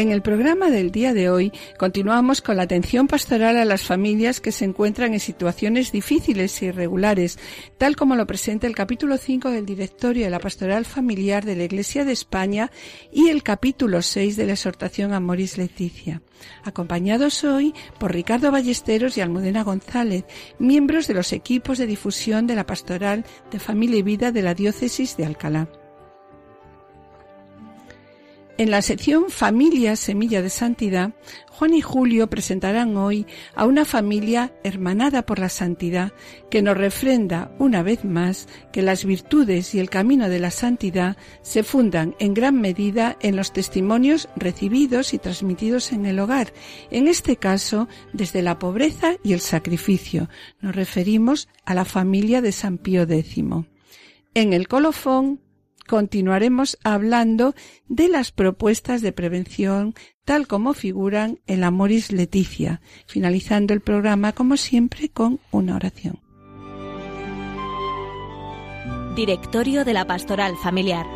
En el programa del día de hoy continuamos con la atención pastoral a las familias que se encuentran en situaciones difíciles e irregulares, tal como lo presenta el capítulo 5 del Directorio de la Pastoral Familiar de la Iglesia de España y el capítulo 6 de la exhortación a Moris Leticia. Acompañados hoy por Ricardo Ballesteros y Almudena González, miembros de los equipos de difusión de la Pastoral de Familia y Vida de la Diócesis de Alcalá. En la sección Familia Semilla de Santidad, Juan y Julio presentarán hoy a una familia hermanada por la santidad que nos refrenda una vez más que las virtudes y el camino de la santidad se fundan en gran medida en los testimonios recibidos y transmitidos en el hogar, en este caso desde la pobreza y el sacrificio. Nos referimos a la familia de San Pío X. En el colofón continuaremos hablando de las propuestas de prevención tal como figuran en la Moris Leticia, finalizando el programa como siempre con una oración. Directorio de la Pastoral Familiar.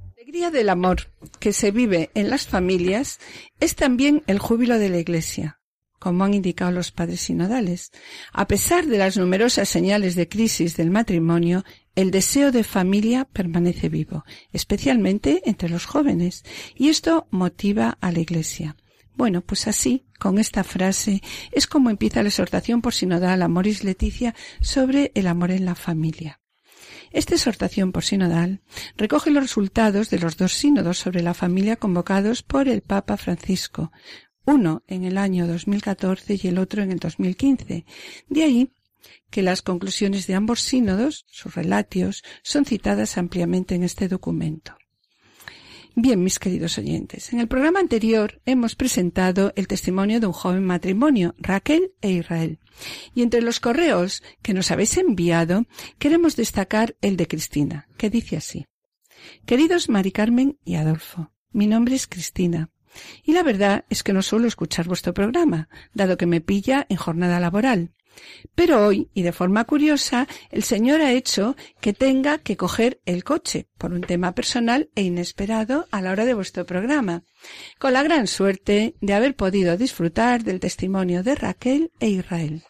La alegría del amor que se vive en las familias es también el júbilo de la Iglesia como han indicado los padres sinodales. A pesar de las numerosas señales de crisis del matrimonio, el deseo de familia permanece vivo, especialmente entre los jóvenes, y esto motiva a la Iglesia. Bueno, pues así, con esta frase, es como empieza la exhortación por sinodal a Moris Leticia sobre el amor en la familia. Esta exhortación por sinodal recoge los resultados de los dos sínodos sobre la familia convocados por el Papa Francisco, uno en el año 2014 y el otro en el 2015. De ahí que las conclusiones de ambos sínodos, sus relatios, son citadas ampliamente en este documento. Bien, mis queridos oyentes, en el programa anterior hemos presentado el testimonio de un joven matrimonio, Raquel e Israel. Y entre los correos que nos habéis enviado, queremos destacar el de Cristina, que dice así. Queridos Mari Carmen y Adolfo, mi nombre es Cristina. Y la verdad es que no suelo escuchar vuestro programa, dado que me pilla en jornada laboral. Pero hoy, y de forma curiosa, el Señor ha hecho que tenga que coger el coche por un tema personal e inesperado a la hora de vuestro programa, con la gran suerte de haber podido disfrutar del testimonio de Raquel e Israel.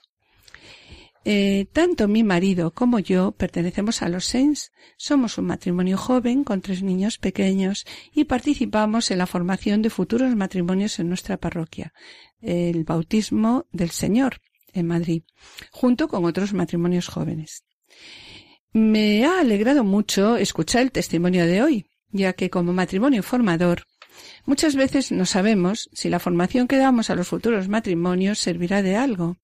Eh, tanto mi marido como yo pertenecemos a los SENS. Somos un matrimonio joven con tres niños pequeños y participamos en la formación de futuros matrimonios en nuestra parroquia, el bautismo del Señor en Madrid, junto con otros matrimonios jóvenes. Me ha alegrado mucho escuchar el testimonio de hoy, ya que como matrimonio formador Muchas veces no sabemos si la formación que damos a los futuros matrimonios servirá de algo,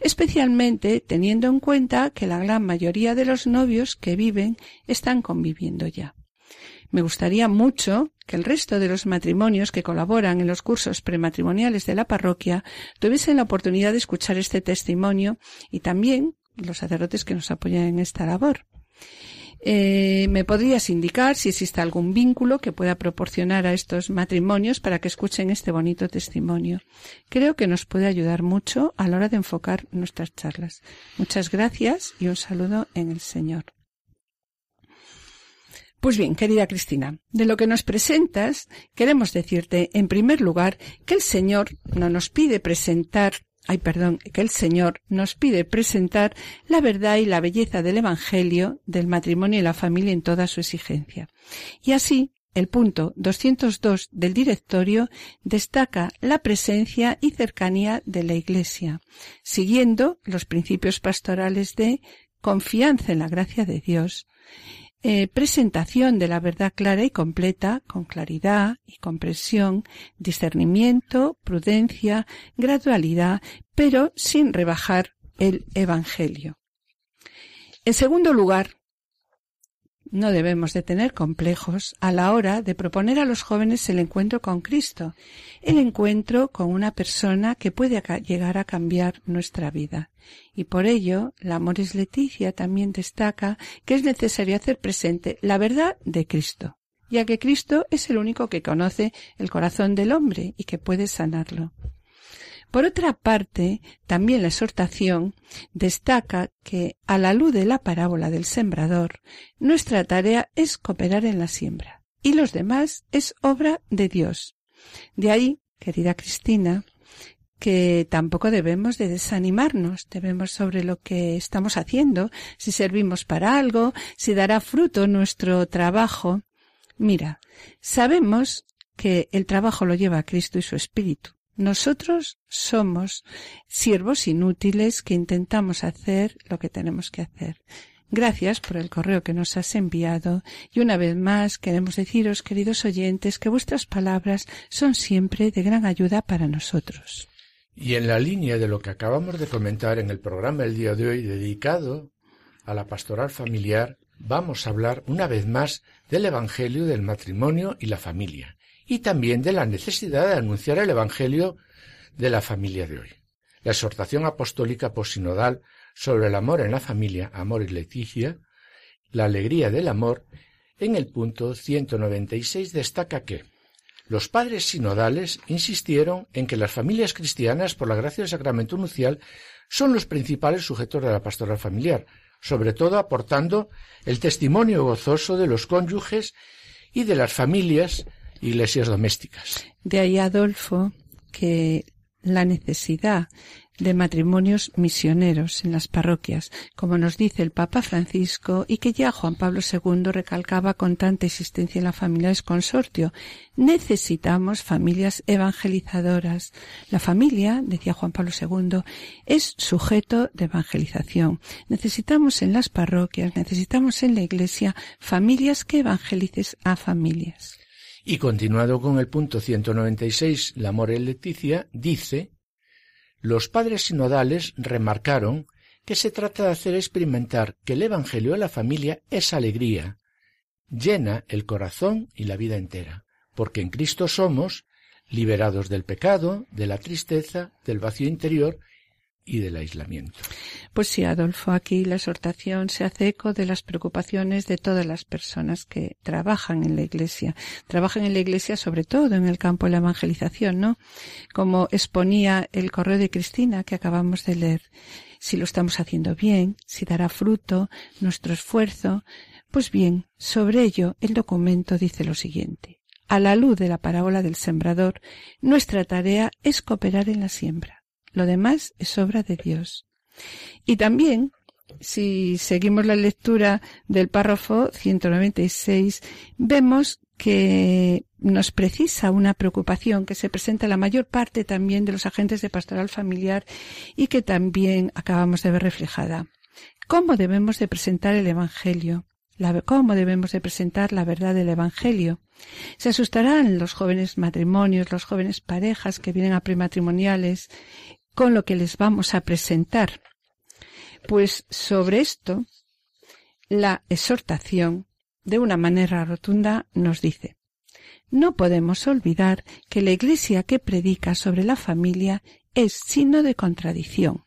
especialmente teniendo en cuenta que la gran mayoría de los novios que viven están conviviendo ya. Me gustaría mucho que el resto de los matrimonios que colaboran en los cursos prematrimoniales de la parroquia tuviesen la oportunidad de escuchar este testimonio y también los sacerdotes que nos apoyan en esta labor. Eh, ¿Me podrías indicar si existe algún vínculo que pueda proporcionar a estos matrimonios para que escuchen este bonito testimonio? Creo que nos puede ayudar mucho a la hora de enfocar nuestras charlas. Muchas gracias y un saludo en el Señor. Pues bien, querida Cristina, de lo que nos presentas, queremos decirte, en primer lugar, que el Señor no nos pide presentar ay perdón, que el Señor nos pide presentar la verdad y la belleza del Evangelio, del matrimonio y la familia en toda su exigencia. Y así, el punto 202 del directorio destaca la presencia y cercanía de la Iglesia, siguiendo los principios pastorales de confianza en la gracia de Dios, eh, presentación de la verdad clara y completa, con claridad y comprensión, discernimiento, prudencia, gradualidad, pero sin rebajar el Evangelio. En segundo lugar, no debemos de tener complejos a la hora de proponer a los jóvenes el encuentro con Cristo, el encuentro con una persona que puede llegar a cambiar nuestra vida. Y por ello, la Amores Leticia también destaca que es necesario hacer presente la verdad de Cristo, ya que Cristo es el único que conoce el corazón del hombre y que puede sanarlo. Por otra parte, también la exhortación destaca que, a la luz de la parábola del sembrador, nuestra tarea es cooperar en la siembra y los demás es obra de Dios. De ahí, querida Cristina, que tampoco debemos de desanimarnos, debemos sobre lo que estamos haciendo, si servimos para algo, si dará fruto nuestro trabajo. Mira, sabemos que el trabajo lo lleva Cristo y su Espíritu. Nosotros somos siervos inútiles que intentamos hacer lo que tenemos que hacer. Gracias por el correo que nos has enviado y una vez más queremos deciros, queridos oyentes, que vuestras palabras son siempre de gran ayuda para nosotros. Y en la línea de lo que acabamos de comentar en el programa el día de hoy dedicado a la pastoral familiar, vamos a hablar una vez más del Evangelio del matrimonio y la familia y también de la necesidad de anunciar el Evangelio de la familia de hoy. La exhortación apostólica posinodal sobre el amor en la familia, amor y leticia, la alegría del amor, en el punto 196 destaca que los padres sinodales insistieron en que las familias cristianas, por la gracia del sacramento nupcial, son los principales sujetos de la pastoral familiar, sobre todo aportando el testimonio gozoso de los cónyuges y de las familias iglesias domésticas. De ahí, Adolfo, que la necesidad de matrimonios misioneros en las parroquias, como nos dice el Papa Francisco y que ya Juan Pablo II recalcaba con tanta existencia en la familia de consortio. Necesitamos familias evangelizadoras. La familia, decía Juan Pablo II, es sujeto de evangelización. Necesitamos en las parroquias, necesitamos en la iglesia familias que evangelices a familias. Y continuado con el punto 196, la More Leticia, dice, los padres sinodales remarcaron que se trata de hacer experimentar que el Evangelio de la familia es alegría, llena el corazón y la vida entera, porque en Cristo somos liberados del pecado, de la tristeza, del vacío interior Pues sí, Adolfo, aquí la exhortación se hace eco de las preocupaciones de todas las personas que trabajan en la Iglesia. Trabajan en la Iglesia sobre todo en el campo de la evangelización, ¿no? Como exponía el correo de Cristina que acabamos de leer. Si lo estamos haciendo bien, si dará fruto nuestro esfuerzo, pues bien, sobre ello el documento dice lo siguiente. A la luz de la parábola del sembrador, nuestra tarea es cooperar en la siembra lo demás es obra de Dios. Y también, si seguimos la lectura del párrafo 196, vemos que nos precisa una preocupación que se presenta en la mayor parte también de los agentes de pastoral familiar y que también acabamos de ver reflejada. ¿Cómo debemos de presentar el Evangelio? cómo debemos de presentar la verdad del Evangelio. Se asustarán los jóvenes matrimonios, los jóvenes parejas que vienen a prematrimoniales con lo que les vamos a presentar. Pues sobre esto, la exhortación, de una manera rotunda, nos dice, no podemos olvidar que la Iglesia que predica sobre la familia es signo de contradicción,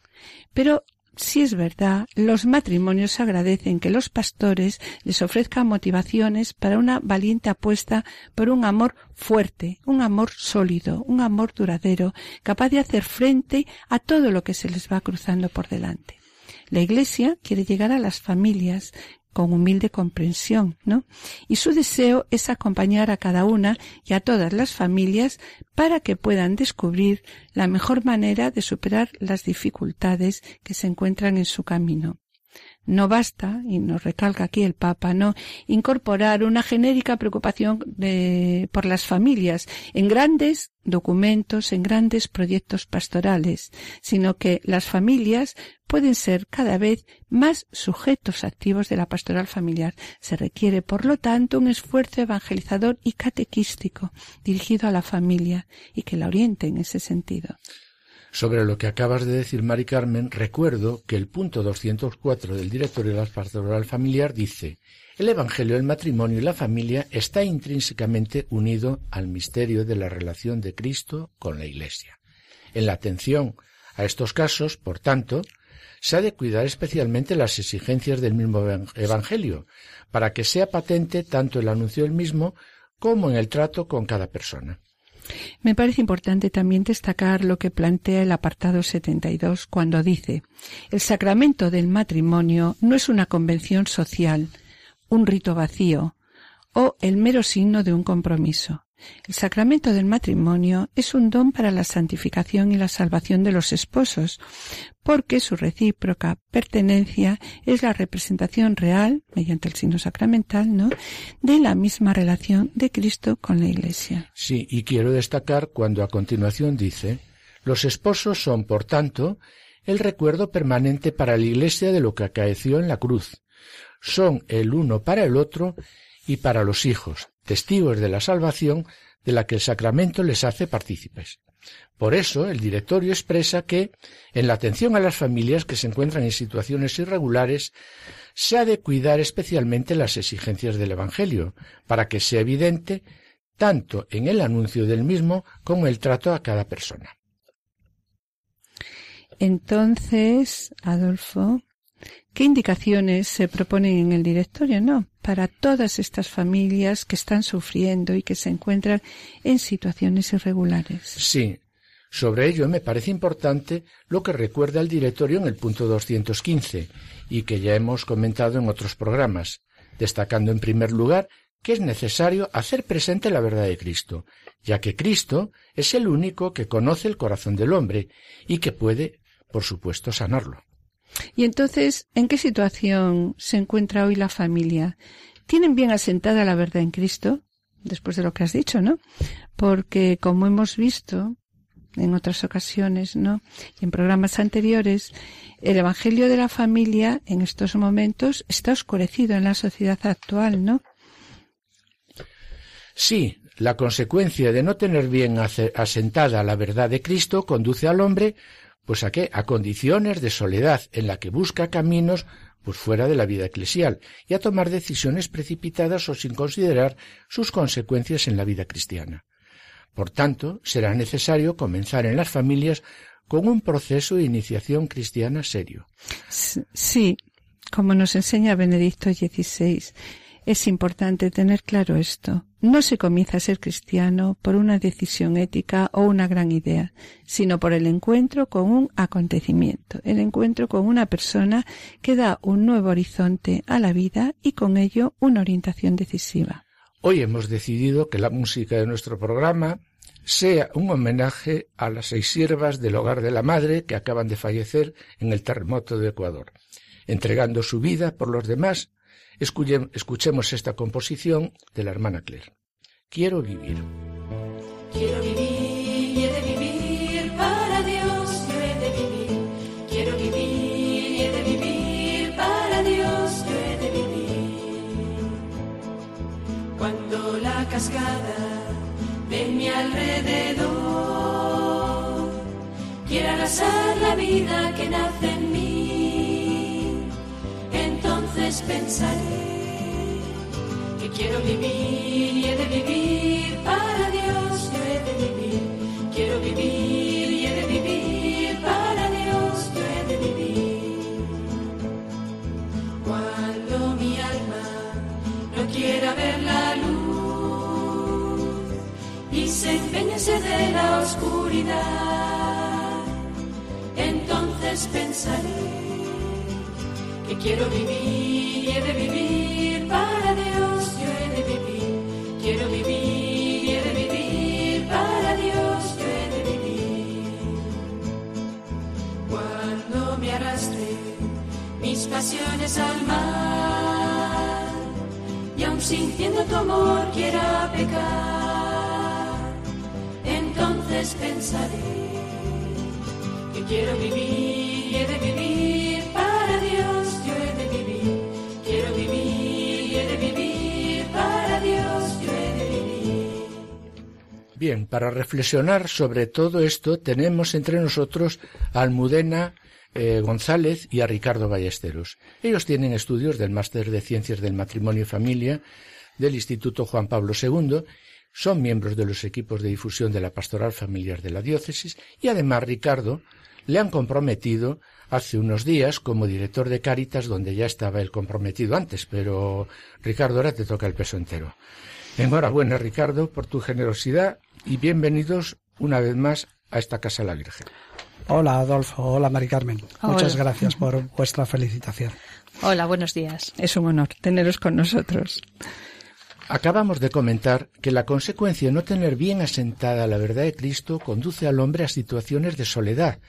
pero si es verdad, los matrimonios agradecen que los pastores les ofrezcan motivaciones para una valiente apuesta por un amor fuerte, un amor sólido, un amor duradero, capaz de hacer frente a todo lo que se les va cruzando por delante. La Iglesia quiere llegar a las familias con humilde comprensión, ¿no? Y su deseo es acompañar a cada una y a todas las familias para que puedan descubrir la mejor manera de superar las dificultades que se encuentran en su camino. No basta, y nos recalca aquí el Papa, no incorporar una genérica preocupación por las familias en grandes documentos, en grandes proyectos pastorales, sino que las familias pueden ser cada vez más sujetos activos de la pastoral familiar. Se requiere, por lo tanto, un esfuerzo evangelizador y catequístico dirigido a la familia y que la oriente en ese sentido. Sobre lo que acabas de decir, Mari Carmen, recuerdo que el punto 204 del Directorio de la Pastoral Familiar dice el Evangelio del matrimonio y la familia está intrínsecamente unido al misterio de la relación de Cristo con la Iglesia. En la atención a estos casos, por tanto, se ha de cuidar especialmente las exigencias del mismo Evangelio, para que sea patente tanto el anuncio del mismo como en el trato con cada persona. Me parece importante también destacar lo que plantea el apartado 72 cuando dice el sacramento del matrimonio no es una convención social, un rito vacío o el mero signo de un compromiso. El sacramento del matrimonio es un don para la santificación y la salvación de los esposos, porque su recíproca pertenencia es la representación real, mediante el signo sacramental, ¿no?, de la misma relación de Cristo con la Iglesia. Sí, y quiero destacar cuando a continuación dice, los esposos son, por tanto, el recuerdo permanente para la Iglesia de lo que acaeció en la cruz. Son el uno para el otro y para los hijos, testigos de la salvación de la que el sacramento les hace partícipes. Por eso, el directorio expresa que, en la atención a las familias que se encuentran en situaciones irregulares, se ha de cuidar especialmente las exigencias del Evangelio, para que sea evidente tanto en el anuncio del mismo como el trato a cada persona. Entonces, Adolfo, ¿Qué indicaciones se proponen en el directorio? No, para todas estas familias que están sufriendo y que se encuentran en situaciones irregulares. Sí. Sobre ello me parece importante lo que recuerda el directorio en el punto 215 y que ya hemos comentado en otros programas, destacando en primer lugar que es necesario hacer presente la verdad de Cristo, ya que Cristo es el único que conoce el corazón del hombre y que puede, por supuesto, sanarlo. Y entonces, ¿en qué situación se encuentra hoy la familia? ¿Tienen bien asentada la verdad en Cristo? Después de lo que has dicho, ¿no? Porque, como hemos visto en otras ocasiones, ¿no? Y en programas anteriores, el Evangelio de la familia en estos momentos está oscurecido en la sociedad actual, ¿no? Sí, la consecuencia de no tener bien asentada la verdad de Cristo conduce al hombre pues a qué? A condiciones de soledad en la que busca caminos pues fuera de la vida eclesial y a tomar decisiones precipitadas o sin considerar sus consecuencias en la vida cristiana. Por tanto, será necesario comenzar en las familias con un proceso de iniciación cristiana serio. Sí, como nos enseña Benedicto XVI, es importante tener claro esto. No se comienza a ser cristiano por una decisión ética o una gran idea, sino por el encuentro con un acontecimiento, el encuentro con una persona que da un nuevo horizonte a la vida y con ello una orientación decisiva. Hoy hemos decidido que la música de nuestro programa sea un homenaje a las seis siervas del hogar de la madre que acaban de fallecer en el terremoto de Ecuador, entregando su vida por los demás Escuchemos esta composición de la hermana Claire. Quiero vivir. Quiero vivir y he de vivir para Dios, yo he de vivir. Quiero vivir y he de vivir para Dios, yo he de vivir. Cuando la cascada de mi alrededor quiera arrasar la vida que nace pensaré que quiero vivir y he de vivir para Dios, yo he de vivir, quiero vivir y he de vivir para Dios, yo he de vivir. Cuando mi alma no quiera ver la luz y se empeñase de la oscuridad, entonces pensaré que quiero vivir y he de vivir para Dios, yo he de vivir, quiero vivir y he de vivir para Dios, yo he de vivir. Cuando me arrastre mis pasiones al mar y aun sintiendo tu amor quiera pecar, entonces pensaré que quiero vivir y he de vivir para Dios Bien, para reflexionar sobre todo esto tenemos entre nosotros a Almudena eh, González y a Ricardo Ballesteros. Ellos tienen estudios del Máster de Ciencias del Matrimonio y Familia del Instituto Juan Pablo II, son miembros de los equipos de difusión de la Pastoral Familiar de la Diócesis y además Ricardo le han comprometido hace unos días como director de Cáritas, donde ya estaba el comprometido antes, pero Ricardo, ahora te toca el peso entero. Enhorabuena, Ricardo, por tu generosidad y bienvenidos una vez más a esta Casa de la Virgen. Hola, Adolfo. Hola, Mari Carmen. Muchas gracias por vuestra felicitación. Hola, buenos días. Es un honor teneros con nosotros. Acabamos de comentar que la consecuencia de no tener bien asentada la verdad de Cristo conduce al hombre a situaciones de soledad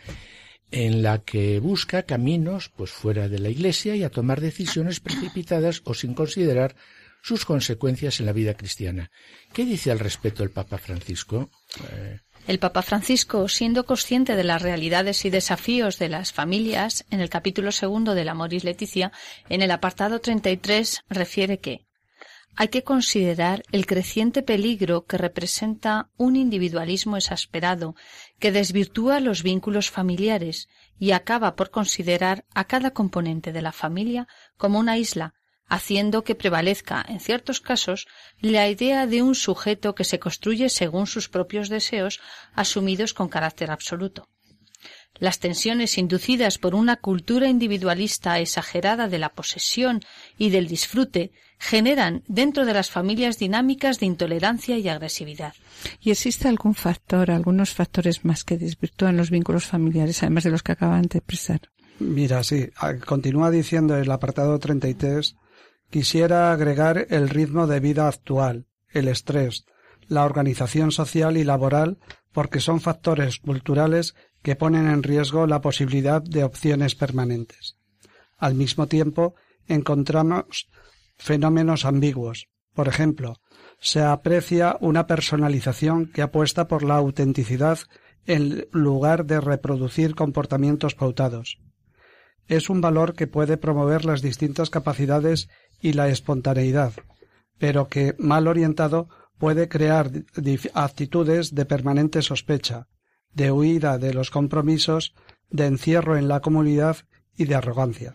en la que busca caminos pues fuera de la iglesia y a tomar decisiones precipitadas o sin considerar sus consecuencias en la vida cristiana. ¿Qué dice al respecto el Papa Francisco? Eh, el Papa Francisco, siendo consciente de las realidades y desafíos de las familias, en el capítulo segundo de la Moris Leticia, en el apartado 33, refiere que hay que considerar el creciente peligro que representa un individualismo exasperado que desvirtúa los vínculos familiares y acaba por considerar a cada componente de la familia como una isla, haciendo que prevalezca, en ciertos casos, la idea de un sujeto que se construye según sus propios deseos, asumidos con carácter absoluto. Las tensiones inducidas por una cultura individualista exagerada de la posesión y del disfrute generan dentro de las familias dinámicas de intolerancia y agresividad. ¿Y existe algún factor, algunos factores más que desvirtúan los vínculos familiares, además de los que acaban de expresar? Mira, sí, continúa diciendo el apartado 33, quisiera agregar el ritmo de vida actual, el estrés, la organización social y laboral, porque son factores culturales que ponen en riesgo la posibilidad de opciones permanentes. Al mismo tiempo, encontramos fenómenos ambiguos. Por ejemplo, se aprecia una personalización que apuesta por la autenticidad en lugar de reproducir comportamientos pautados. Es un valor que puede promover las distintas capacidades y la espontaneidad, pero que, mal orientado, puede crear actitudes de permanente sospecha, de huida de los compromisos, de encierro en la comunidad y de arrogancia.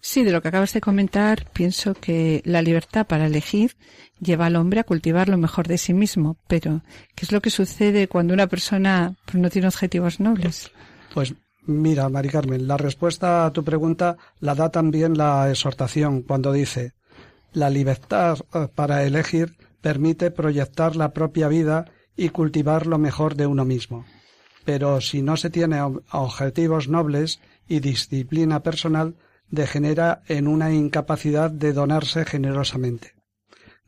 Sí, de lo que acabas de comentar, pienso que la libertad para elegir lleva al hombre a cultivar lo mejor de sí mismo. Pero, ¿qué es lo que sucede cuando una persona pues, no tiene objetivos nobles? Pues mira, Mari Carmen, la respuesta a tu pregunta la da también la exhortación cuando dice la libertad eh, para elegir permite proyectar la propia vida y cultivar lo mejor de uno mismo. Pero si no se tiene objetivos nobles, y disciplina personal degenera en una incapacidad de donarse generosamente.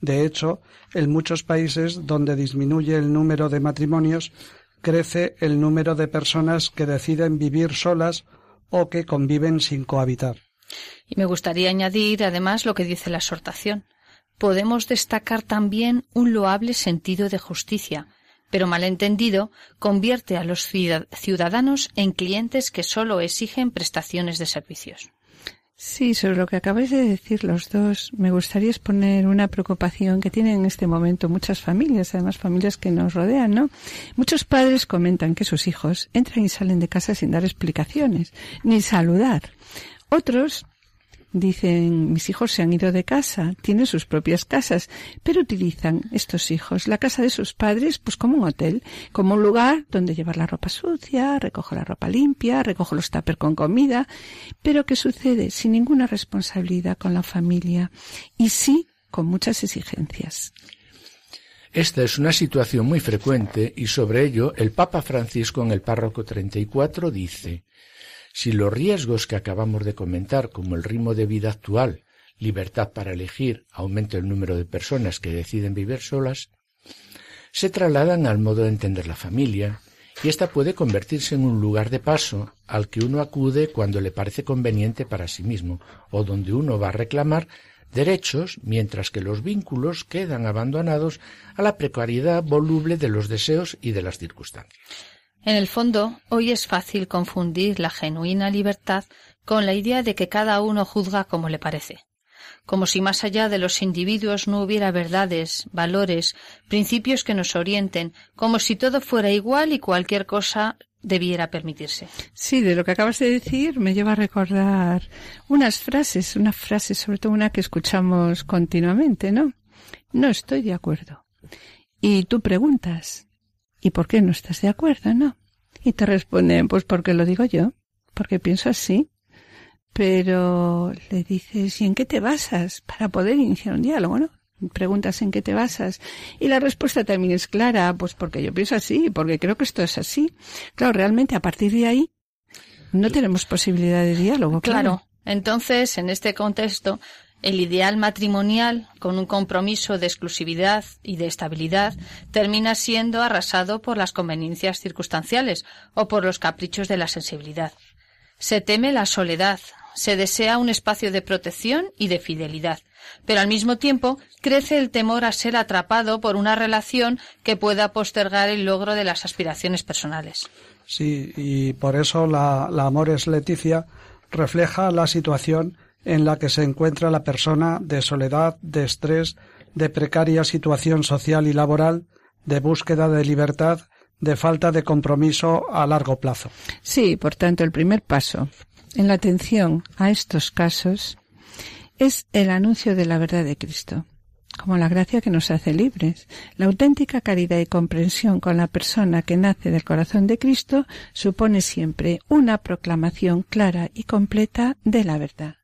De hecho, en muchos países donde disminuye el número de matrimonios, crece el número de personas que deciden vivir solas o que conviven sin cohabitar. Y me gustaría añadir, además, lo que dice la exhortación. Podemos destacar también un loable sentido de justicia, pero malentendido, convierte a los ciudadanos en clientes que sólo exigen prestaciones de servicios. Sí, sobre lo que acabáis de decir los dos, me gustaría exponer una preocupación que tienen en este momento muchas familias, además familias que nos rodean, ¿no? Muchos padres comentan que sus hijos entran y salen de casa sin dar explicaciones, ni saludar. Otros Dicen, mis hijos se han ido de casa, tienen sus propias casas, pero utilizan estos hijos la casa de sus padres pues como un hotel, como un lugar donde llevar la ropa sucia, recojo la ropa limpia, recojo los tuppers con comida, pero que sucede sin ninguna responsabilidad con la familia y sí con muchas exigencias. Esta es una situación muy frecuente y sobre ello el Papa Francisco en el párroco 34 dice si los riesgos que acabamos de comentar, como el ritmo de vida actual, libertad para elegir, aumento el número de personas que deciden vivir solas, se trasladan al modo de entender la familia, y ésta puede convertirse en un lugar de paso al que uno acude cuando le parece conveniente para sí mismo, o donde uno va a reclamar derechos, mientras que los vínculos quedan abandonados a la precariedad voluble de los deseos y de las circunstancias. En el fondo, hoy es fácil confundir la genuina libertad con la idea de que cada uno juzga como le parece. como si más allá de los individuos no hubiera verdades, valores, principios que nos orienten, como si todo fuera igual y cualquier cosa debiera permitirse. Sí, de lo que acabas de decir me lleva a recordar unas frases, unas frases, sobre todo una que escuchamos continuamente, ¿no? No estoy de acuerdo. Y tú preguntas, ¿y por qué no estás de acuerdo, no? Y te responden, pues porque lo digo yo, porque pienso así. Pero le dices, ¿y en qué te basas para poder iniciar un diálogo, no? Preguntas en qué te basas. Y la respuesta también es clara, pues porque yo pienso así, porque creo que esto es así. Claro, realmente a partir de ahí no tenemos posibilidad de diálogo. Claro. Entonces, en este contexto, el ideal matrimonial, con un compromiso de exclusividad y de estabilidad, termina siendo arrasado por las conveniencias circunstanciales o por los caprichos de la sensibilidad. Se teme la soledad, se desea un espacio de protección y de fidelidad, pero al mismo tiempo crece el temor a ser atrapado por una relación que pueda postergar el logro de las aspiraciones personales. Sí, y por eso la, la Amores Leticia refleja la situación en la que se encuentra la persona de soledad, de estrés, de precaria situación social y laboral, de búsqueda de libertad, de falta de compromiso a largo plazo. Sí, por tanto, el primer paso en la atención a estos casos es el anuncio de la verdad de Cristo, como la gracia que nos hace libres. La auténtica caridad y comprensión con la persona que nace del corazón de Cristo supone siempre una proclamación clara y completa de la verdad.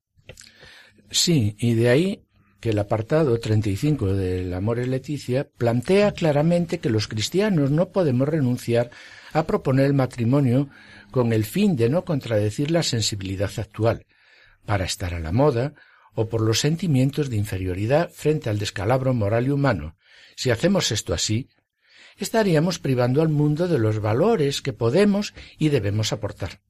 Sí, y de ahí que el apartado 35 del Amor y Leticia plantea claramente que los cristianos no podemos renunciar a proponer el matrimonio con el fin de no contradecir la sensibilidad actual, para estar a la moda o por los sentimientos de inferioridad frente al descalabro moral y humano. Si hacemos esto así, estaríamos privando al mundo de los valores que podemos y debemos aportar.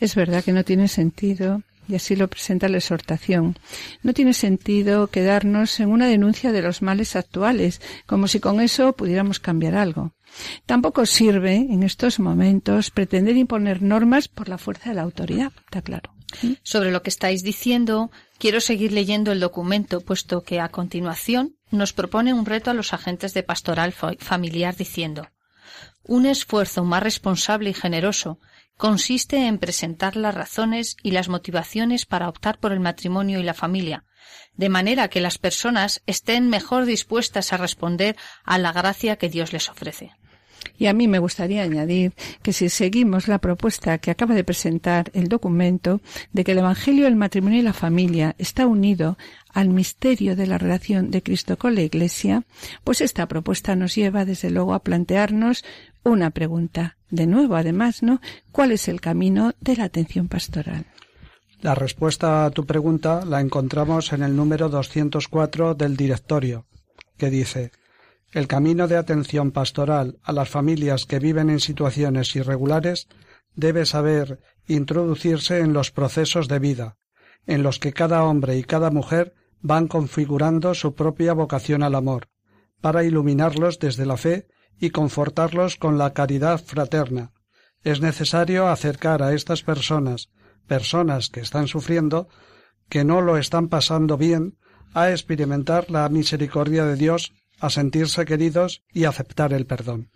Es verdad que no tiene sentido y así lo presenta la exhortación. No tiene sentido quedarnos en una denuncia de los males actuales, como si con eso pudiéramos cambiar algo. Tampoco sirve en estos momentos pretender imponer normas por la fuerza de la autoridad, está claro. Sobre lo que estáis diciendo, quiero seguir leyendo el documento, puesto que a continuación nos propone un reto a los agentes de pastoral familiar diciendo un esfuerzo más responsable y generoso consiste en presentar las razones y las motivaciones para optar por el matrimonio y la familia, de manera que las personas estén mejor dispuestas a responder a la gracia que Dios les ofrece. Y a mí me gustaría añadir que si seguimos la propuesta que acaba de presentar el documento de que el Evangelio del matrimonio y la familia está unido al misterio de la relación de Cristo con la Iglesia, pues esta propuesta nos lleva desde luego a plantearnos una pregunta. De nuevo, además, ¿no? ¿Cuál es el camino de la atención pastoral? La respuesta a tu pregunta la encontramos en el número 204 del directorio, que dice El camino de atención pastoral a las familias que viven en situaciones irregulares debe saber introducirse en los procesos de vida, en los que cada hombre y cada mujer van configurando su propia vocación al amor, para iluminarlos desde la fe y confortarlos con la caridad fraterna. Es necesario acercar a estas personas, personas que están sufriendo, que no lo están pasando bien, a experimentar la misericordia de Dios, a sentirse queridos y aceptar el perdón.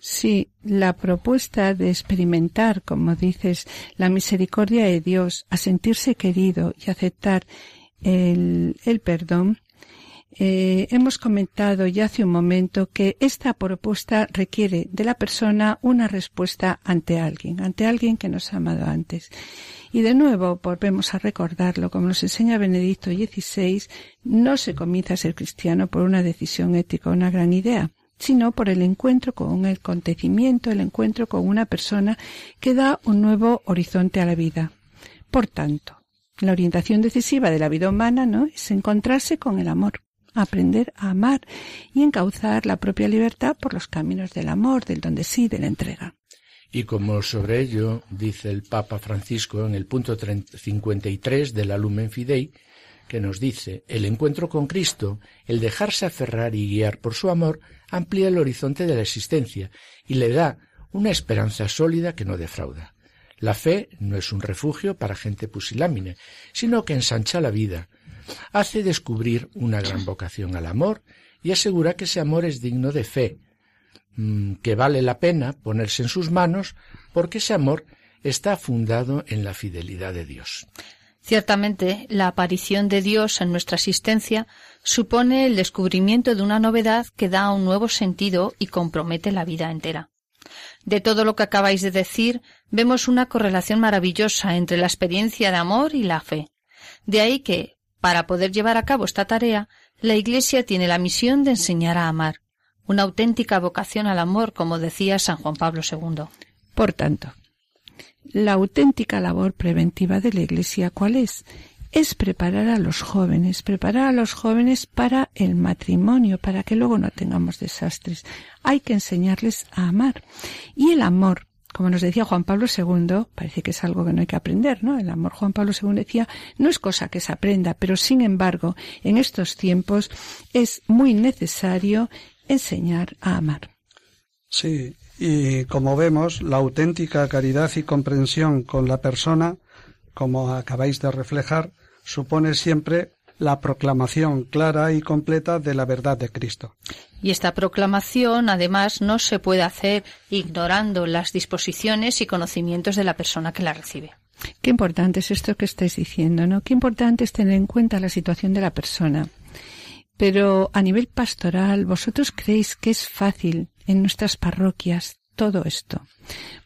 Sí, la propuesta de experimentar, como dices, la misericordia de Dios, a sentirse querido y aceptar el, el perdón, eh, hemos comentado ya hace un momento que esta propuesta requiere de la persona una respuesta ante alguien, ante alguien que nos ha amado antes. Y de nuevo volvemos a recordarlo, como nos enseña Benedicto XVI, no se comienza a ser cristiano por una decisión ética, una gran idea, sino por el encuentro con el acontecimiento, el encuentro con una persona que da un nuevo horizonte a la vida. Por tanto, la orientación decisiva de la vida humana, ¿no? es encontrarse con el amor aprender a amar y encauzar la propia libertad por los caminos del amor, del donde sí, de la entrega. Y como sobre ello dice el Papa Francisco en el punto 53 de la Lumen Fidei, que nos dice, el encuentro con Cristo, el dejarse aferrar y guiar por su amor, amplía el horizonte de la existencia y le da una esperanza sólida que no defrauda. La fe no es un refugio para gente pusilámine, sino que ensancha la vida, hace descubrir una gran vocación al amor y asegura que ese amor es digno de fe, mm, que vale la pena ponerse en sus manos porque ese amor está fundado en la fidelidad de Dios. Ciertamente, la aparición de Dios en nuestra existencia supone el descubrimiento de una novedad que da un nuevo sentido y compromete la vida entera. De todo lo que acabáis de decir, vemos una correlación maravillosa entre la experiencia de amor y la fe. De ahí que, para poder llevar a cabo esta tarea, la Iglesia tiene la misión de enseñar a amar, una auténtica vocación al amor, como decía San Juan Pablo II. Por tanto, la auténtica labor preventiva de la Iglesia, ¿cuál es? Es preparar a los jóvenes, preparar a los jóvenes para el matrimonio, para que luego no tengamos desastres. Hay que enseñarles a amar. Y el amor, como nos decía Juan Pablo II, parece que es algo que no hay que aprender, ¿no? El amor, Juan Pablo II decía, no es cosa que se aprenda, pero sin embargo, en estos tiempos es muy necesario enseñar a amar. Sí, y como vemos, la auténtica caridad y comprensión con la persona, como acabáis de reflejar, supone siempre la proclamación clara y completa de la verdad de Cristo. Y esta proclamación, además, no se puede hacer ignorando las disposiciones y conocimientos de la persona que la recibe. Qué importante es esto que estáis diciendo, ¿no? Qué importante es tener en cuenta la situación de la persona. Pero a nivel pastoral, ¿vosotros creéis que es fácil en nuestras parroquias todo esto?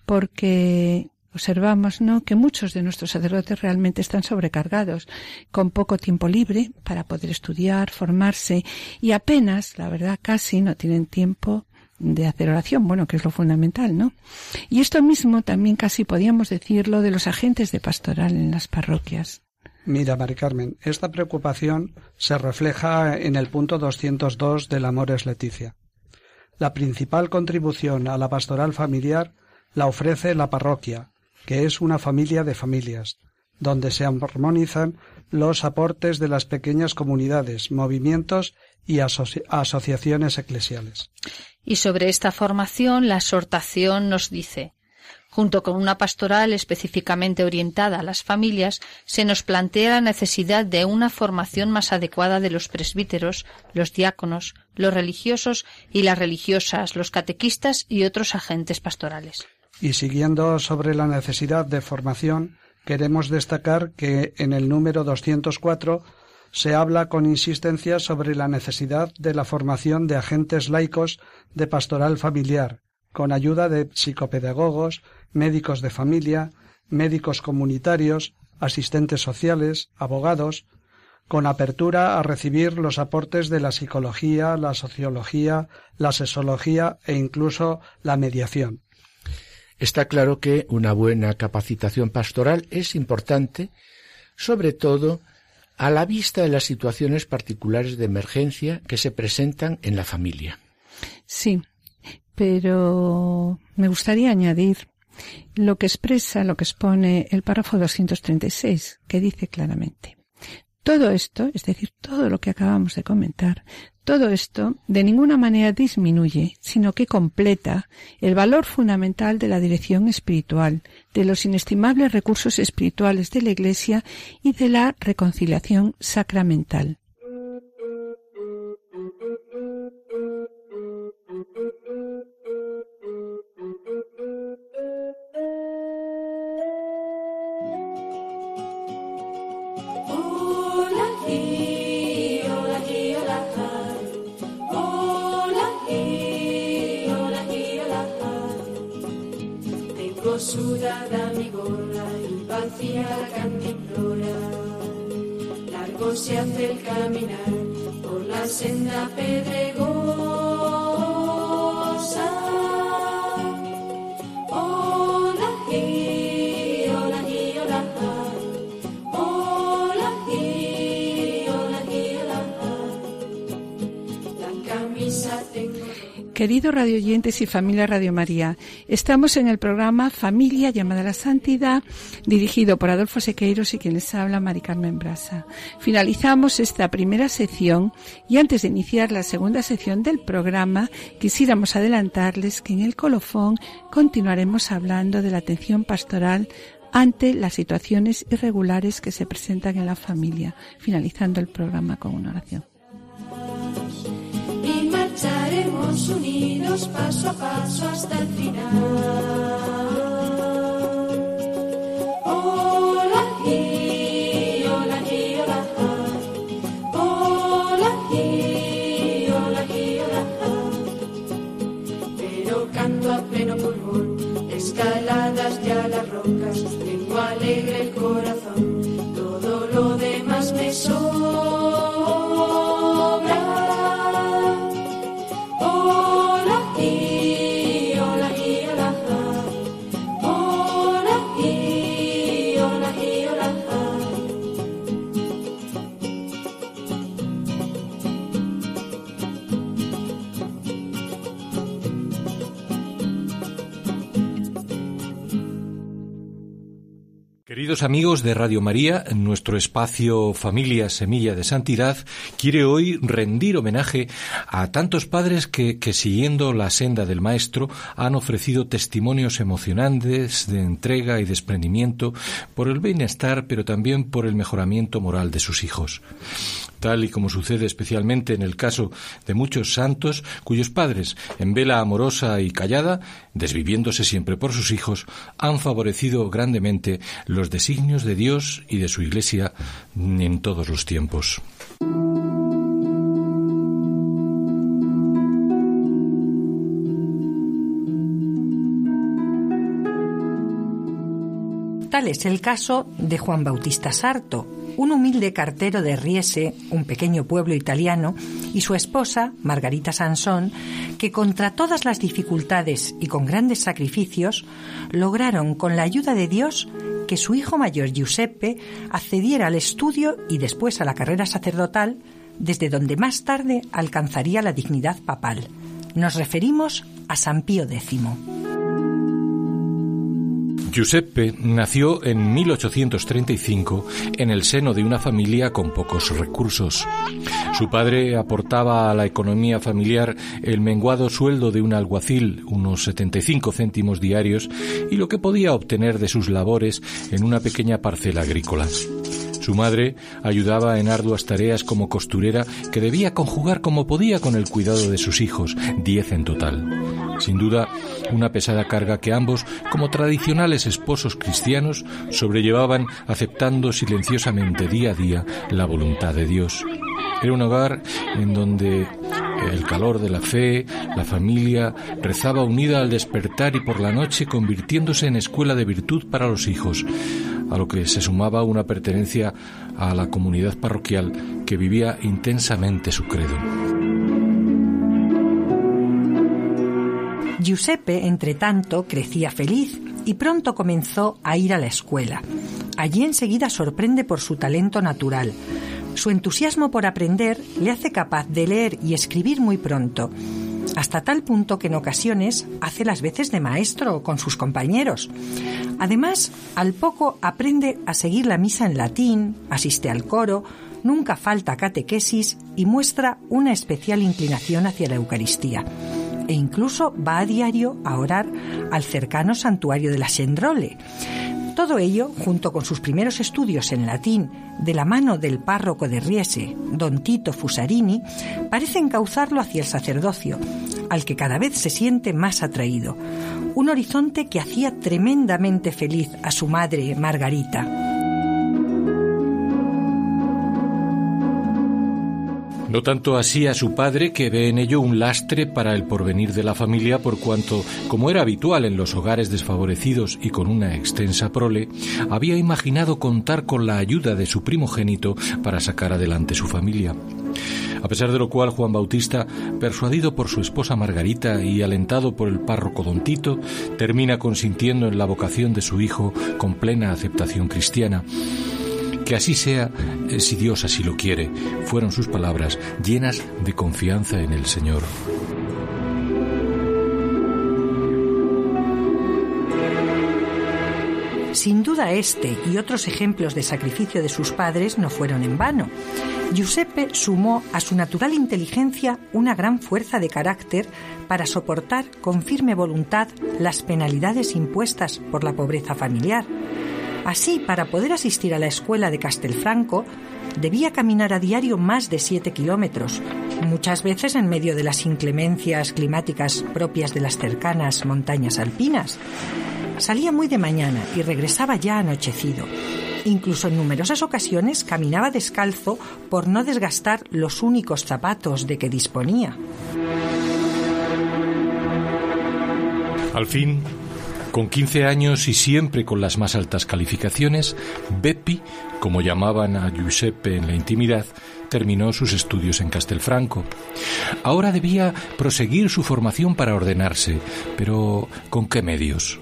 Porque observamos, ¿no?, que muchos de nuestros sacerdotes realmente están sobrecargados, con poco tiempo libre para poder estudiar, formarse y apenas, la verdad, casi no tienen tiempo de hacer oración, bueno, que es lo fundamental, ¿no? Y esto mismo también casi podíamos decirlo de los agentes de pastoral en las parroquias. Mira, Mari Carmen, esta preocupación se refleja en el punto 202 del Amor es Leticia. La principal contribución a la pastoral familiar la ofrece la parroquia, que es una familia de familias, donde se armonizan los aportes de las pequeñas comunidades, movimientos y asociaciones eclesiales. Y sobre esta formación, la exhortación nos dice Junto con una pastoral específicamente orientada a las familias, se nos plantea la necesidad de una formación más adecuada de los presbíteros, los diáconos, los religiosos y las religiosas, los catequistas y otros agentes pastorales. Y siguiendo sobre la necesidad de formación, queremos destacar que en el número 204 se habla con insistencia sobre la necesidad de la formación de agentes laicos de pastoral familiar, con ayuda de psicopedagogos, médicos de familia, médicos comunitarios, asistentes sociales, abogados, con apertura a recibir los aportes de la psicología, la sociología, la sexología e incluso la mediación. Está claro que una buena capacitación pastoral es importante, sobre todo a la vista de las situaciones particulares de emergencia que se presentan en la familia. Sí, pero me gustaría añadir lo que expresa, lo que expone el párrafo 236, que dice claramente. Todo esto, es decir, todo lo que acabamos de comentar, todo esto de ninguna manera disminuye, sino que completa el valor fundamental de la dirección espiritual, de los inestimables recursos espirituales de la Iglesia y de la reconciliación sacramental. Y Queridos radioyentes y familia Radio María, estamos en el programa Familia llamada a la Santidad, dirigido por Adolfo Sequeiros y quien les habla, Mari Carmen Brasa. Finalizamos esta primera sección y antes de iniciar la segunda sección del programa, quisiéramos adelantarles que en el colofón continuaremos hablando de la atención pastoral ante las situaciones irregulares que se presentan en la familia, finalizando el programa con una oración unidos paso a paso hasta el final. Hola, y hola, y hola, hola, y hola, y hola, pero canto a pleno pulmón, escaladas ya las rocas, tengo alegre el corazón, Queridos amigos de Radio María, nuestro espacio Familia Semilla de Santidad quiere hoy rendir homenaje a tantos padres que, que, siguiendo la senda del Maestro han ofrecido testimonios emocionantes de entrega y desprendimiento por el bienestar, pero también por el mejoramiento moral de sus hijos tal y como sucede especialmente en el caso de muchos santos cuyos padres, en vela amorosa y callada, desviviéndose siempre por sus hijos, han favorecido grandemente los designios de Dios y de su Iglesia en todos los tiempos. Tal es el caso de Juan Bautista Sarto, un humilde cartero de Riese, un pequeño pueblo italiano, y su esposa, Margarita Sansón, que contra todas las dificultades y con grandes sacrificios, lograron con la ayuda de Dios que su hijo mayor Giuseppe accediera al estudio y después a la carrera sacerdotal, desde donde más tarde alcanzaría la dignidad papal. Nos referimos a San Pío X. Giuseppe nació en 1835 en el seno de una familia con pocos recursos. Su padre aportaba a la economía familiar el menguado sueldo de un alguacil, unos 75 céntimos diarios, y lo que podía obtener de sus labores en una pequeña parcela agrícola. Su madre ayudaba en arduas tareas como costurera que debía conjugar como podía con el cuidado de sus hijos, diez en total. Sin duda, una pesada carga que ambos, como tradicionales esposos cristianos, sobrellevaban aceptando silenciosamente día a día la voluntad de Dios. Era un hogar en donde el calor de la fe, la familia, rezaba unida al despertar y por la noche convirtiéndose en escuela de virtud para los hijos, a lo que se sumaba una pertenencia a la comunidad parroquial que vivía intensamente su credo. Giuseppe, entre tanto, crecía feliz y pronto comenzó a ir a la escuela. Allí enseguida sorprende por su talento natural. Su entusiasmo por aprender le hace capaz de leer y escribir muy pronto, hasta tal punto que en ocasiones hace las veces de maestro con sus compañeros. Además, al poco aprende a seguir la misa en latín, asiste al coro, nunca falta catequesis y muestra una especial inclinación hacia la Eucaristía. E incluso va a diario a orar al cercano santuario de la Sendrole. Todo ello, junto con sus primeros estudios en latín de la mano del párroco de Riese, don Tito Fusarini, parece encauzarlo hacia el sacerdocio, al que cada vez se siente más atraído. Un horizonte que hacía tremendamente feliz a su madre Margarita. No tanto así a su padre, que ve en ello un lastre para el porvenir de la familia, por cuanto, como era habitual en los hogares desfavorecidos y con una extensa prole, había imaginado contar con la ayuda de su primogénito para sacar adelante su familia. A pesar de lo cual, Juan Bautista, persuadido por su esposa Margarita y alentado por el párroco Don Tito, termina consintiendo en la vocación de su hijo con plena aceptación cristiana que así sea, eh, si Dios así lo quiere, fueron sus palabras llenas de confianza en el Señor. Sin duda este y otros ejemplos de sacrificio de sus padres no fueron en vano. Giuseppe sumó a su natural inteligencia una gran fuerza de carácter para soportar con firme voluntad las penalidades impuestas por la pobreza familiar. Así, para poder asistir a la escuela de Castelfranco, debía caminar a diario más de siete kilómetros, muchas veces en medio de las inclemencias climáticas propias de las cercanas montañas alpinas. Salía muy de mañana y regresaba ya anochecido. Incluso en numerosas ocasiones caminaba descalzo por no desgastar los únicos zapatos de que disponía. Al fin, con 15 años y siempre con las más altas calificaciones, Beppi, como llamaban a Giuseppe en la intimidad, terminó sus estudios en Castelfranco. Ahora debía proseguir su formación para ordenarse, pero ¿con qué medios?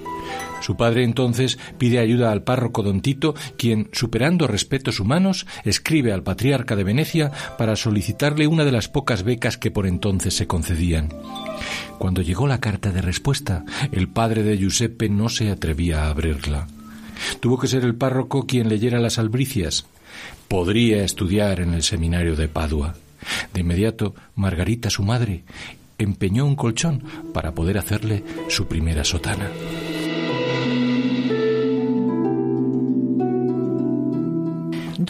Su padre entonces pide ayuda al párroco don Tito, quien, superando respetos humanos, escribe al patriarca de Venecia para solicitarle una de las pocas becas que por entonces se concedían. Cuando llegó la carta de respuesta, el padre de Giuseppe no se atrevía a abrirla. Tuvo que ser el párroco quien leyera las albricias. Podría estudiar en el seminario de Padua. De inmediato, Margarita, su madre, empeñó un colchón para poder hacerle su primera sotana.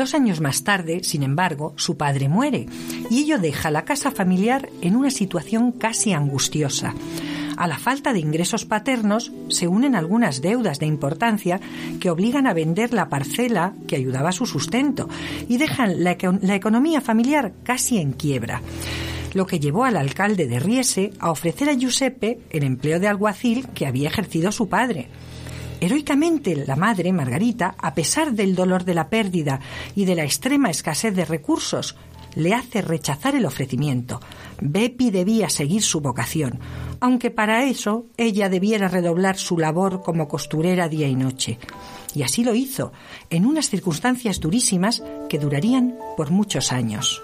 Dos años más tarde, sin embargo, su padre muere y ello deja la casa familiar en una situación casi angustiosa. A la falta de ingresos paternos se unen algunas deudas de importancia que obligan a vender la parcela que ayudaba a su sustento y dejan la, economía familiar casi en quiebra lo que llevó al alcalde de Riese a ofrecer a Giuseppe el empleo de alguacil que había ejercido su padre. Heroicamente la madre, Margarita, a pesar del dolor de la pérdida y de la extrema escasez de recursos, le hace rechazar el ofrecimiento. Bepi debía seguir su vocación, aunque para eso ella debiera redoblar su labor como costurera día y noche. Y así lo hizo, en unas circunstancias durísimas que durarían por muchos años.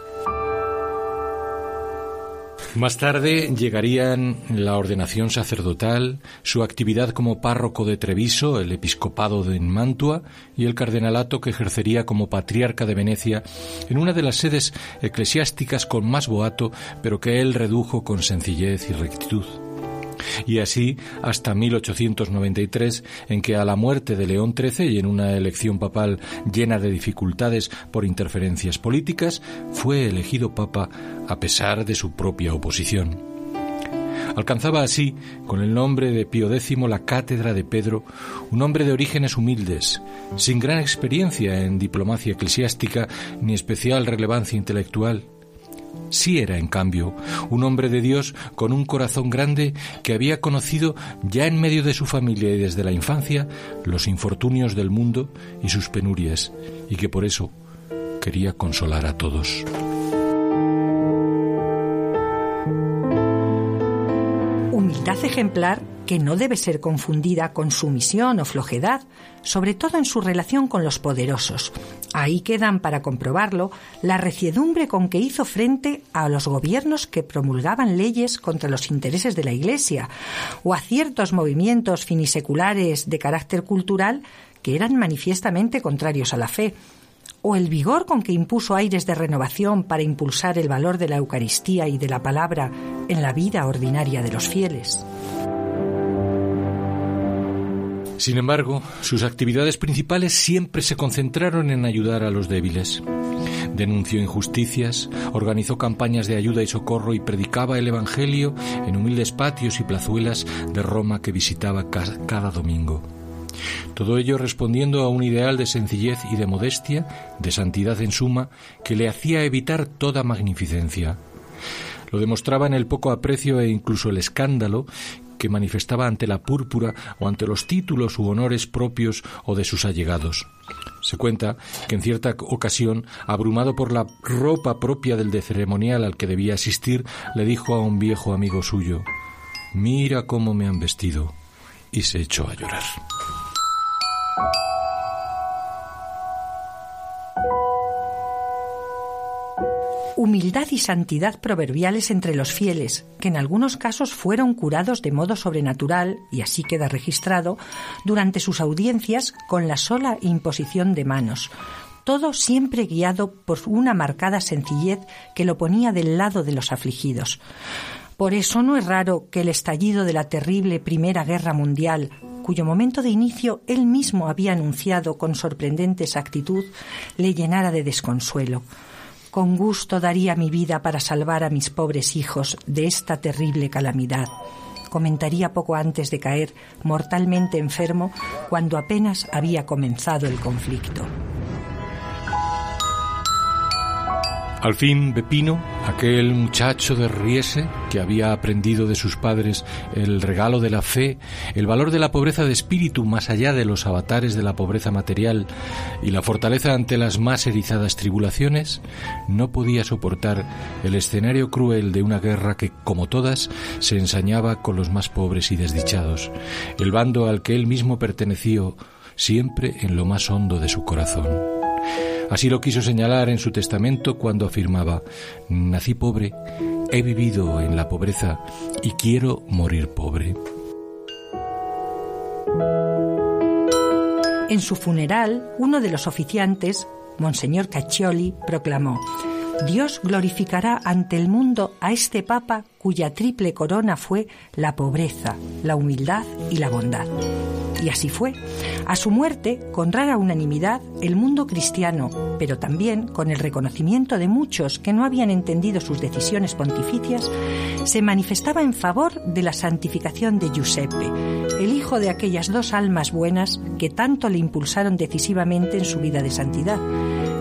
Más tarde llegarían la ordenación sacerdotal, su actividad como párroco de Treviso, el episcopado de Mantua y el cardenalato que ejercería como patriarca de Venecia en una de las sedes eclesiásticas con más boato, pero que él redujo con sencillez y rectitud y así hasta 1893, en que a la muerte de León XIII y en una elección papal llena de dificultades por interferencias políticas, fue elegido papa a pesar de su propia oposición. Alcanzaba así, con el nombre de Pío X, la cátedra de Pedro, un hombre de orígenes humildes, sin gran experiencia en diplomacia eclesiástica ni especial relevancia intelectual, Sí era, en cambio, un hombre de Dios con un corazón grande que había conocido ya en medio de su familia y desde la infancia los infortunios del mundo y sus penurias, y que por eso quería consolar a todos. Humildad ejemplar que no debe ser confundida con sumisión o flojedad, sobre todo en su relación con los poderosos. Ahí quedan para comprobarlo la reciedumbre con que hizo frente a los gobiernos que promulgaban leyes contra los intereses de la Iglesia o a ciertos movimientos finiseculares de carácter cultural que eran manifiestamente contrarios a la fe o el vigor con que impuso aires de renovación para impulsar el valor de la Eucaristía y de la palabra en la vida ordinaria de los fieles. Sin embargo, sus actividades principales siempre se concentraron en ayudar a los débiles. Denunció injusticias, organizó campañas de ayuda y socorro y predicaba el Evangelio en humildes patios y plazuelas de Roma que visitaba cada domingo. Todo ello respondiendo a un ideal de sencillez y de modestia, de santidad en suma, que le hacía evitar toda magnificencia. Lo demostraba en el poco aprecio e incluso el escándalo que manifestaba ante la púrpura o ante los títulos u honores propios o de sus allegados. Se cuenta que en cierta ocasión, abrumado por la ropa propia del de ceremonial al que debía asistir, le dijo a un viejo amigo suyo Mira cómo me han vestido. y se echó a llorar. Humildad y santidad proverbiales entre los fieles, que en algunos casos fueron curados de modo sobrenatural, y así queda registrado, durante sus audiencias con la sola imposición de manos, todo siempre guiado por una marcada sencillez que lo ponía del lado de los afligidos. Por eso no es raro que el estallido de la terrible Primera Guerra Mundial, cuyo momento de inicio él mismo había anunciado con sorprendente exactitud, le llenara de desconsuelo. Con gusto daría mi vida para salvar a mis pobres hijos de esta terrible calamidad. Comentaría poco antes de caer mortalmente enfermo cuando apenas había comenzado el conflicto. Al fin, Pepino, aquel muchacho de Riese, que había aprendido de sus padres el regalo de la fe, el valor de la pobreza de espíritu más allá de los avatares de la pobreza material y la fortaleza ante las más erizadas tribulaciones, no podía soportar el escenario cruel de una guerra que, como todas, se ensañaba con los más pobres y desdichados, el bando al que él mismo perteneció siempre en lo más hondo de su corazón. Así lo quiso señalar en su testamento cuando afirmaba, nací pobre, he vivido en la pobreza y quiero morir pobre. En su funeral, uno de los oficiantes, Monseñor Caccioli, proclamó Dios glorificará ante el mundo a este Papa cuya triple corona fue la pobreza, la humildad y la bondad. Y así fue. A su muerte, con rara unanimidad, el mundo cristiano, pero también con el reconocimiento de muchos que no habían entendido sus decisiones pontificias, se manifestaba en favor de la santificación de Giuseppe, el hijo de aquellas dos almas buenas que tanto le impulsaron decisivamente en su vida de santidad,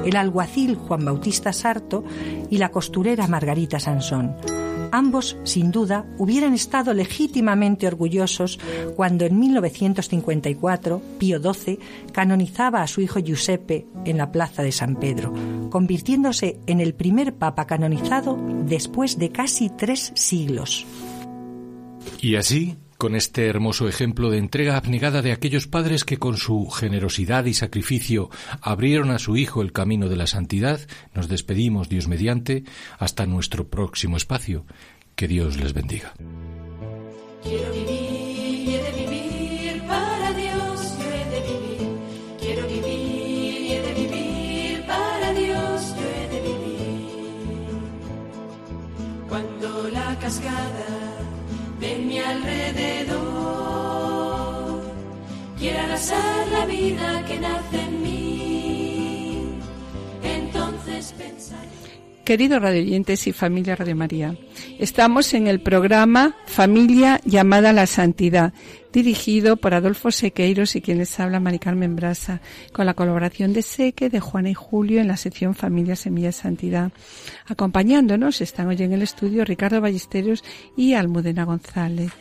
el alguacil Juan Bautista Sarto y la costurera Margarita Sansón Ambos, sin duda, hubieran estado legítimamente orgullosos cuando en 1954 Pío XII canonizaba a su hijo Giuseppe en la plaza de San Pedro, convirtiéndose en el primer papa canonizado después de casi tres siglos. Y así, con este hermoso ejemplo de entrega abnegada de aquellos padres que con su generosidad y sacrificio abrieron a su Hijo el camino de la santidad, nos despedimos, Dios mediante, hasta nuestro próximo espacio. Que Dios les bendiga. Quiero vivir y de vivir para Dios, yo he de vivir. Quiero vivir he de vivir para Dios, yo he de vivir. Cuando la cascada de mi alrededor quiera arrasar la vida que nace en mí, entonces pensaré. Queridos radioyentes y familia Radio María, estamos en el programa Familia llamada a la Santidad, dirigido por Adolfo Sequeiros y quien les habla Mari Brasa, con la colaboración de Seque, de Juana y Julio en la sección Familia Semilla Santidad. Acompañándonos están hoy en el estudio Ricardo Ballesteros y Almudena González.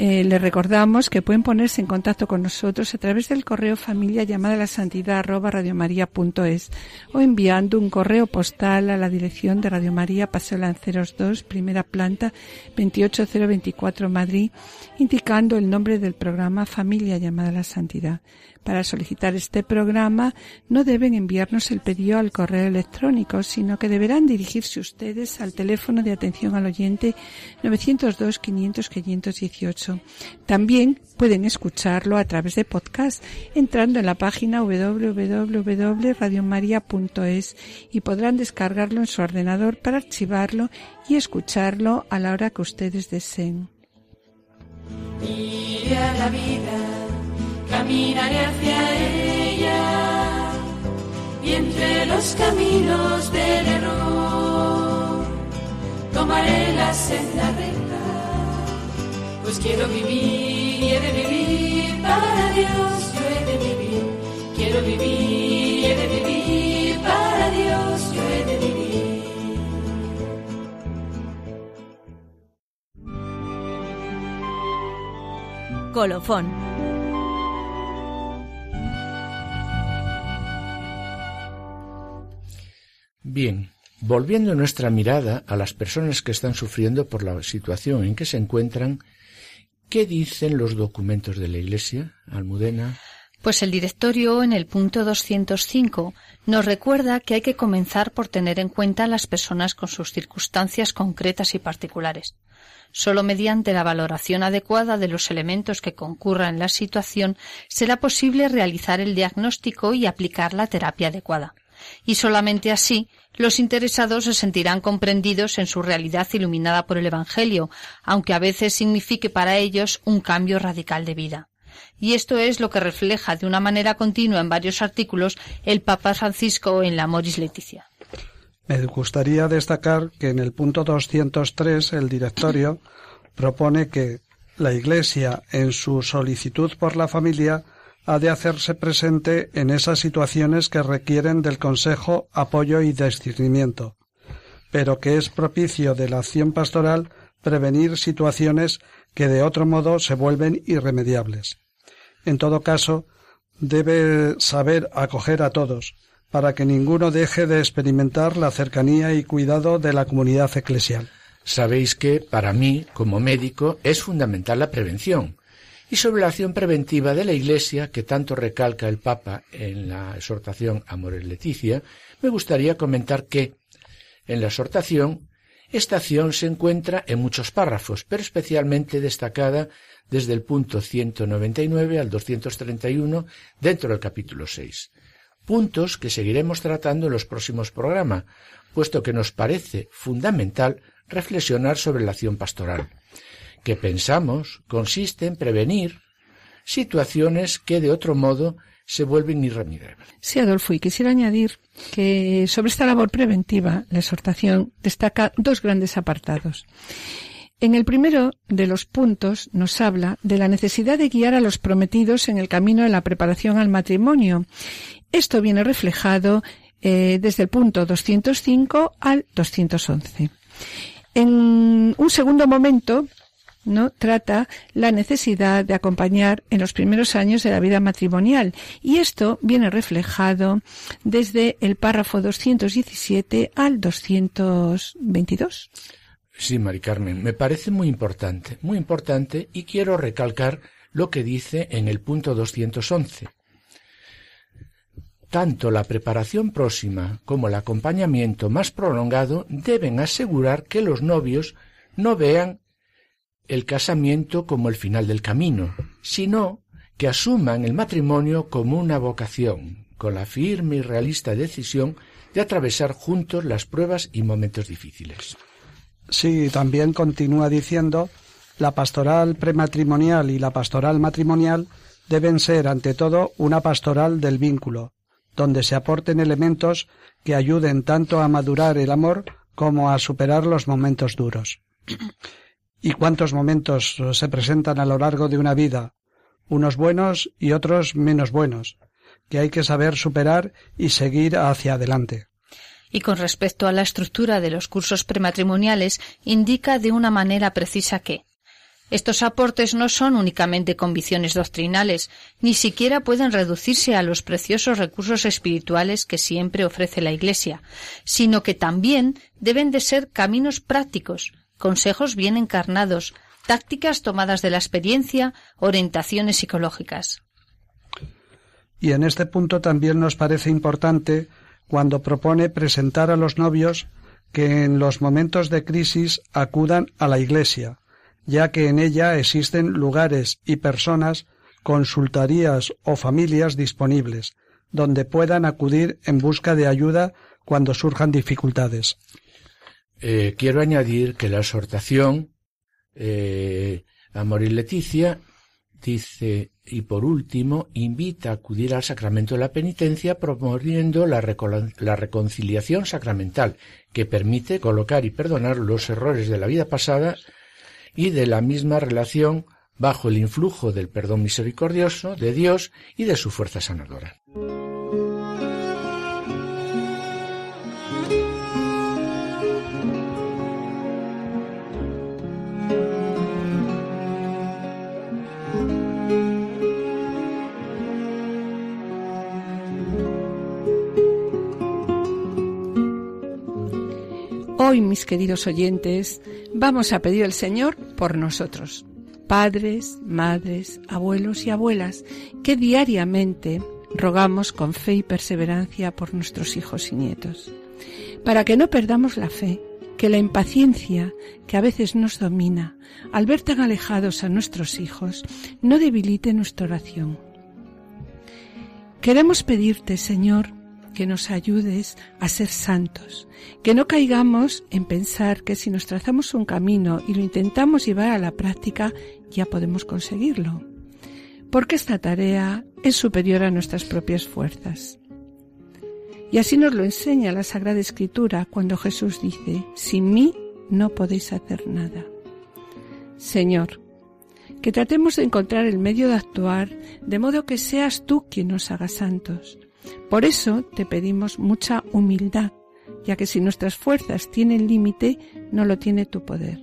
Eh, les recordamos que pueden ponerse en contacto con nosotros a través del correo familia llamada la santidad arroba radiomaria.es o enviando un correo postal a la dirección de Radio María Paseo Lanceros 2, primera planta 28024 Madrid, indicando el nombre del programa Familia llamada la Santidad. Para solicitar este programa no deben enviarnos el pedido al correo electrónico, sino que deberán dirigirse ustedes al teléfono de atención al oyente 902 500 518. También pueden escucharlo a través de podcast entrando en la página www.radiomaria.es y podrán descargarlo en su ordenador para archivarlo y escucharlo a la hora que ustedes deseen. Caminaré hacia ella y entre los caminos del error tomaré la senda recta, pues quiero vivir y he de vivir para Dios, yo he de vivir, quiero vivir y he de vivir para Dios, yo he de vivir. Colofón. Bien, volviendo nuestra mirada a las personas que están sufriendo por la situación en que se encuentran, ¿qué dicen los documentos de la Iglesia, Almudena? Pues el directorio en el punto 205 nos recuerda que hay que comenzar por tener en cuenta a las personas con sus circunstancias concretas y particulares. Solo mediante la valoración adecuada de los elementos que concurran en la situación será posible realizar el diagnóstico y aplicar la terapia adecuada. Y solamente así los interesados se sentirán comprendidos en su realidad iluminada por el Evangelio, aunque a veces signifique para ellos un cambio radical de vida. Y esto es lo que refleja de una manera continua en varios artículos el Papa Francisco en la Moris Leticia. Me gustaría destacar que en el punto 203 el directorio propone que la Iglesia, en su solicitud por la familia, ha de hacerse presente en esas situaciones que requieren del consejo, apoyo y discernimiento, pero que es propicio de la acción pastoral prevenir situaciones que de otro modo se vuelven irremediables. En todo caso, debe saber acoger a todos, para que ninguno deje de experimentar la cercanía y cuidado de la comunidad eclesial. Sabéis que, para mí, como médico, es fundamental la prevención, y sobre la acción preventiva de la Iglesia, que tanto recalca el Papa en la exhortación Amores Leticia, me gustaría comentar que, en la exhortación, esta acción se encuentra en muchos párrafos, pero especialmente destacada desde el punto 199 al 231 dentro del capítulo 6. Puntos que seguiremos tratando en los próximos programas, puesto que nos parece fundamental reflexionar sobre la acción pastoral que pensamos consiste en prevenir situaciones que de otro modo se vuelven irremediables. Sí, Adolfo, y quisiera añadir que sobre esta labor preventiva la exhortación destaca dos grandes apartados. En el primero de los puntos nos habla de la necesidad de guiar a los prometidos en el camino de la preparación al matrimonio. Esto viene reflejado eh, desde el punto 205 al 211. En un segundo momento, ¿no? trata la necesidad de acompañar en los primeros años de la vida matrimonial y esto viene reflejado desde el párrafo 217 al 222. Sí, Mari Carmen, me parece muy importante, muy importante y quiero recalcar lo que dice en el punto 211. Tanto la preparación próxima como el acompañamiento más prolongado deben asegurar que los novios no vean el casamiento como el final del camino, sino que asuman el matrimonio como una vocación, con la firme y realista decisión de atravesar juntos las pruebas y momentos difíciles. Sí, también continúa diciendo, la pastoral prematrimonial y la pastoral matrimonial deben ser, ante todo, una pastoral del vínculo, donde se aporten elementos que ayuden tanto a madurar el amor como a superar los momentos duros. ¿Y cuántos momentos se presentan a lo largo de una vida? Unos buenos y otros menos buenos, que hay que saber superar y seguir hacia adelante. Y con respecto a la estructura de los cursos prematrimoniales, indica de una manera precisa que estos aportes no son únicamente convicciones doctrinales, ni siquiera pueden reducirse a los preciosos recursos espirituales que siempre ofrece la Iglesia, sino que también deben de ser caminos prácticos, consejos bien encarnados, tácticas tomadas de la experiencia, orientaciones psicológicas. Y en este punto también nos parece importante cuando propone presentar a los novios que en los momentos de crisis acudan a la Iglesia, ya que en ella existen lugares y personas, consultarías o familias disponibles, donde puedan acudir en busca de ayuda cuando surjan dificultades. Eh, quiero añadir que la exhortación eh, Amor y Leticia dice, y por último, invita a acudir al sacramento de la penitencia promoviendo la, la reconciliación sacramental, que permite colocar y perdonar los errores de la vida pasada y de la misma relación bajo el influjo del perdón misericordioso de Dios y de su fuerza sanadora. Hoy, mis queridos oyentes, vamos a pedir al Señor por nosotros. padres, madres, abuelos y abuelas, que diariamente rogamos con fe y perseverancia por nuestros hijos y nietos, para que no perdamos la fe, que la impaciencia que a veces nos domina al ver tan alejados a nuestros hijos no debilite nuestra oración. Queremos pedirte, Señor, que nos ayudes a ser santos, que no caigamos en pensar que si nos trazamos un camino y lo intentamos llevar a la práctica, ya podemos conseguirlo, porque esta tarea es superior a nuestras propias fuerzas. Y así nos lo enseña la Sagrada Escritura cuando Jesús dice, sin mí no podéis hacer nada. Señor, que tratemos de encontrar el medio de actuar de modo que seas tú quien nos haga santos. Por eso te pedimos mucha humildad, ya que si nuestras fuerzas tienen límite, no lo tiene tu poder.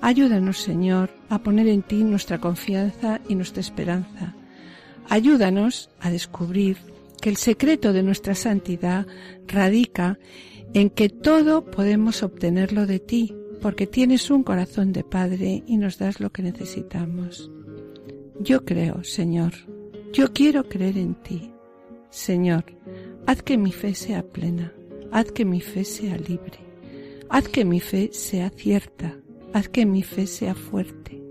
Ayúdanos, Señor, a poner en ti nuestra confianza y nuestra esperanza. Ayúdanos a descubrir que el secreto de nuestra santidad radica en que todo podemos obtenerlo de ti, porque tienes un corazón de Padre y nos das lo que necesitamos. Yo creo, Señor, yo quiero creer en ti. Señor, haz que mi fe sea plena, haz que mi fe sea libre, haz que mi fe sea cierta, haz que mi fe sea fuerte,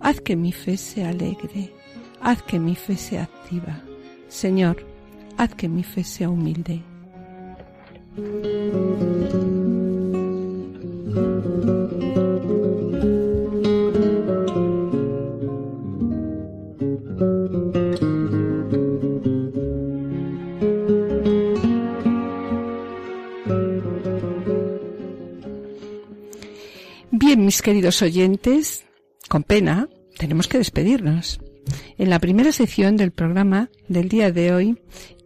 haz que mi fe sea alegre, haz que mi fe sea activa. Señor, haz que mi fe sea humilde. Bien, mis queridos oyentes, con pena, tenemos que despedirnos. En la primera sección del programa del día de hoy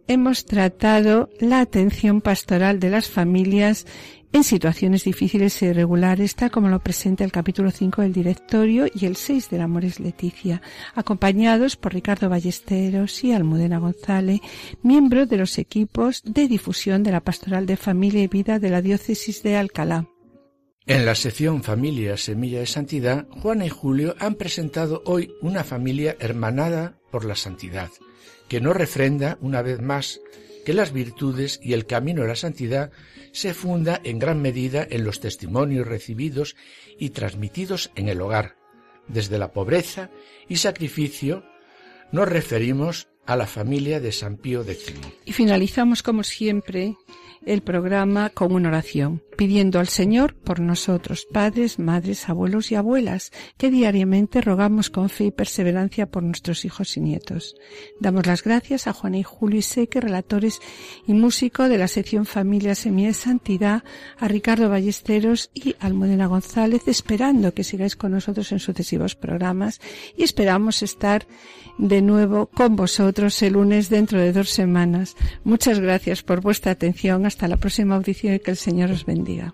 hemos tratado la atención pastoral de las familias en situaciones difíciles e irregulares, tal como lo presenta el capítulo 5 del directorio y el 6 del Amores Leticia, acompañados por Ricardo Ballesteros y Almudena González, miembros de los equipos de difusión de la Pastoral de Familia y Vida de la Diócesis de Alcalá. En la sección Familia Semilla de Santidad, Juana y Julio han presentado hoy una familia hermanada por la santidad, que no refrenda una vez más que las virtudes y el camino de la santidad se funda en gran medida en los testimonios recibidos y transmitidos en el hogar. Desde la pobreza y sacrificio nos referimos a la familia de San Pío X. Y finalizamos como siempre el programa con una oración, pidiendo al Señor por nosotros, padres, madres, abuelos y abuelas, que diariamente rogamos con fe y perseverancia por nuestros hijos y nietos. Damos las gracias a Juan y Julio y Seque, relatores y músico de la sección Familia Semilla Santidad, a Ricardo Ballesteros y Almudena González, esperando que sigáis con nosotros en sucesivos programas y esperamos estar de nuevo con vosotros el lunes dentro de dos semanas. Muchas gracias por vuestra atención. Hasta la próxima audición y que el Señor os bendiga.